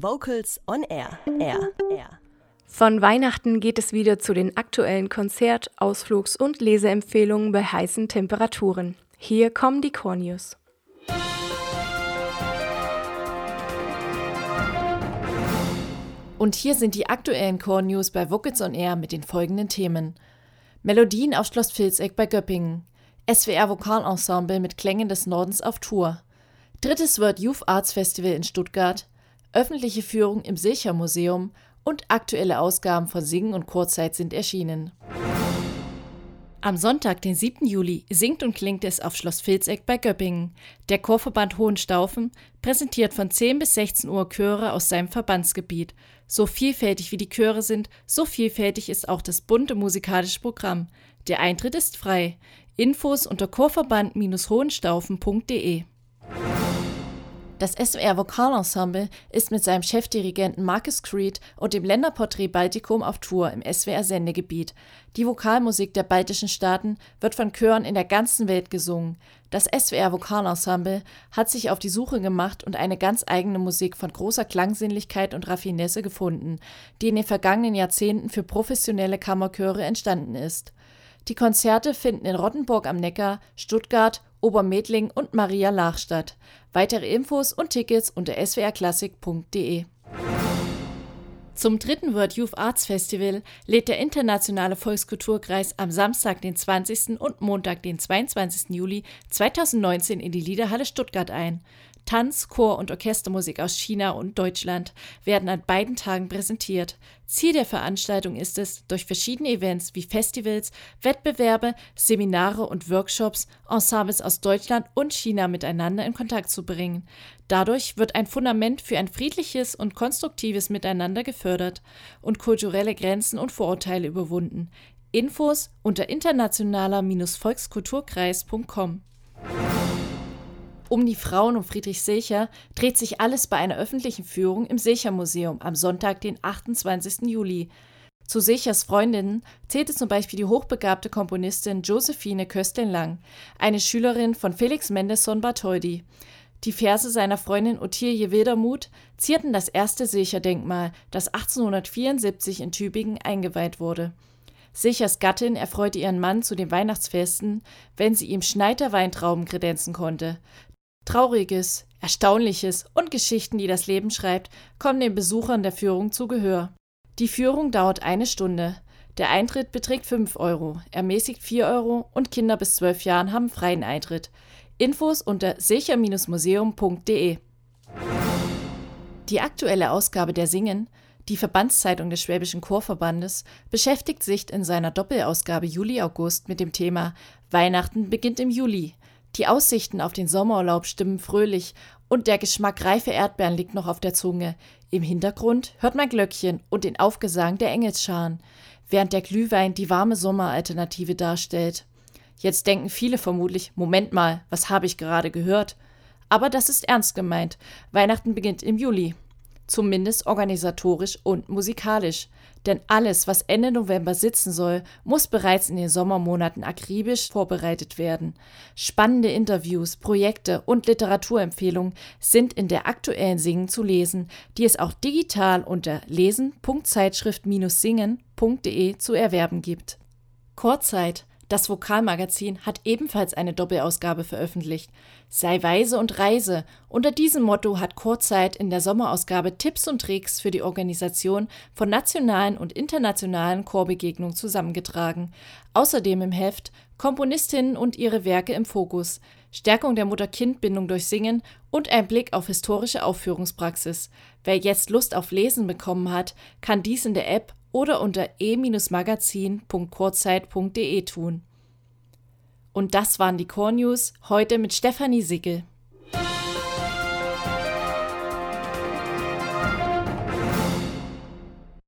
Vocals on Air. Air. Air. Von Weihnachten geht es wieder zu den aktuellen Konzert-, Ausflugs- und Leseempfehlungen bei heißen Temperaturen. Hier kommen die Core News. Und hier sind die aktuellen Core News bei Vocals on Air mit den folgenden Themen. Melodien auf Schloss Vilseck bei Göppingen. SWR Vokalensemble mit Klängen des Nordens auf Tour. Drittes World Youth Arts Festival in Stuttgart. Öffentliche Führung im Silcher Museum und aktuelle Ausgaben von Singen und Chorzeit sind erschienen. Am Sonntag, den 7. Juli, singt und klingt es auf Schloss Vilseck bei Göppingen. Der Chorverband Hohenstaufen präsentiert von 10 bis 16 Uhr Chöre aus seinem Verbandsgebiet. So vielfältig wie die Chöre sind, so vielfältig ist auch das bunte musikalische Programm. Der Eintritt ist frei. Infos unter chorverband-hohenstaufen.de. Das SWR Vokalensemble ist mit seinem Chefdirigenten Marcus Creed und dem Länderporträt Baltikum auf Tour im SWR-Sendegebiet. Die Vokalmusik der baltischen Staaten wird von Chören in der ganzen Welt gesungen. Das SWR Vokalensemble hat sich auf die Suche gemacht und eine ganz eigene Musik von großer Klangsinnlichkeit und Raffinesse gefunden, die in den vergangenen Jahrzehnten für professionelle Kammerchöre entstanden ist. Die Konzerte finden in Rottenburg am Neckar, Stuttgart, Obermedling und Maria Laach statt. Weitere Infos und Tickets unter swrklassik.de. Zum dritten World Youth Arts Festival lädt der Internationale Volkskulturkreis am Samstag, den 20. und Montag, den 22. Juli 2019 in die Liederhalle Stuttgart ein. Tanz, Chor und Orchestermusik aus China und Deutschland werden an beiden Tagen präsentiert. Ziel der Veranstaltung ist es, durch verschiedene Events wie Festivals, Wettbewerbe, Seminare und Workshops Ensembles aus Deutschland und China miteinander in Kontakt zu bringen. Dadurch wird ein Fundament für ein friedliches und konstruktives Miteinander gefördert und kulturelle Grenzen und Vorurteile überwunden. Infos unter internationaler-volkskulturkreis.com. Um die Frauen um Friedrich Secher dreht sich alles bei einer öffentlichen Führung im Secher-Museum am Sonntag, den 28. Juli. Zu Sechers Freundinnen zählte zum Beispiel die hochbegabte Komponistin Josephine Köstlin-Lang, eine Schülerin von Felix Mendelssohn Bartholdy. Die Verse seiner Freundin Ottilie Wildermuth zierten das erste Secher-Denkmal, das 1874 in Tübingen eingeweiht wurde. Sechers Gattin erfreute ihren Mann zu den Weihnachtsfesten, wenn sie ihm Schneider Weintrauben kredenzen konnte. Trauriges, Erstaunliches und Geschichten, die das Leben schreibt, kommen den Besuchern der Führung zu Gehör. Die Führung dauert eine Stunde. Der Eintritt beträgt 5 Euro, ermäßigt 4 Euro und Kinder bis 12 Jahren haben freien Eintritt. Infos unter secher-museum.de. Die aktuelle Ausgabe der Singen, die Verbandszeitung des Schwäbischen Chorverbandes, beschäftigt sich in seiner Doppelausgabe Juli-August mit dem Thema Weihnachten beginnt im Juli – die Aussichten auf den Sommerurlaub stimmen fröhlich und der Geschmack reife Erdbeeren liegt noch auf der Zunge. Im Hintergrund hört man Glöckchen und den Aufgesang der Engelsscharen, während der Glühwein die warme Sommeralternative darstellt. Jetzt denken viele vermutlich, Moment mal, was habe ich gerade gehört? Aber das ist ernst gemeint. Weihnachten beginnt im Juli. Zumindest organisatorisch und musikalisch. Denn alles, was Ende November sitzen soll, muss bereits in den Sommermonaten akribisch vorbereitet werden. Spannende Interviews, Projekte und Literaturempfehlungen sind in der aktuellen Singen zu lesen, die es auch digital unter lesen.zeitschrift-singen.de zu erwerben gibt. Chorzeit das Vokalmagazin hat ebenfalls eine Doppelausgabe veröffentlicht. Sei weise und reise. Unter diesem Motto hat Chorzeit in der Sommerausgabe Tipps und Tricks für die Organisation von nationalen und internationalen Chorbegegnungen zusammengetragen. Außerdem im Heft Komponistinnen und ihre Werke im Fokus, Stärkung der Mutter-Kind-Bindung durch Singen und ein Blick auf historische Aufführungspraxis. Wer jetzt Lust auf Lesen bekommen hat, kann dies in der App oder unter e-magazin.kurzzeit.de tun. Und das waren die Core News heute mit Stefanie Sickel.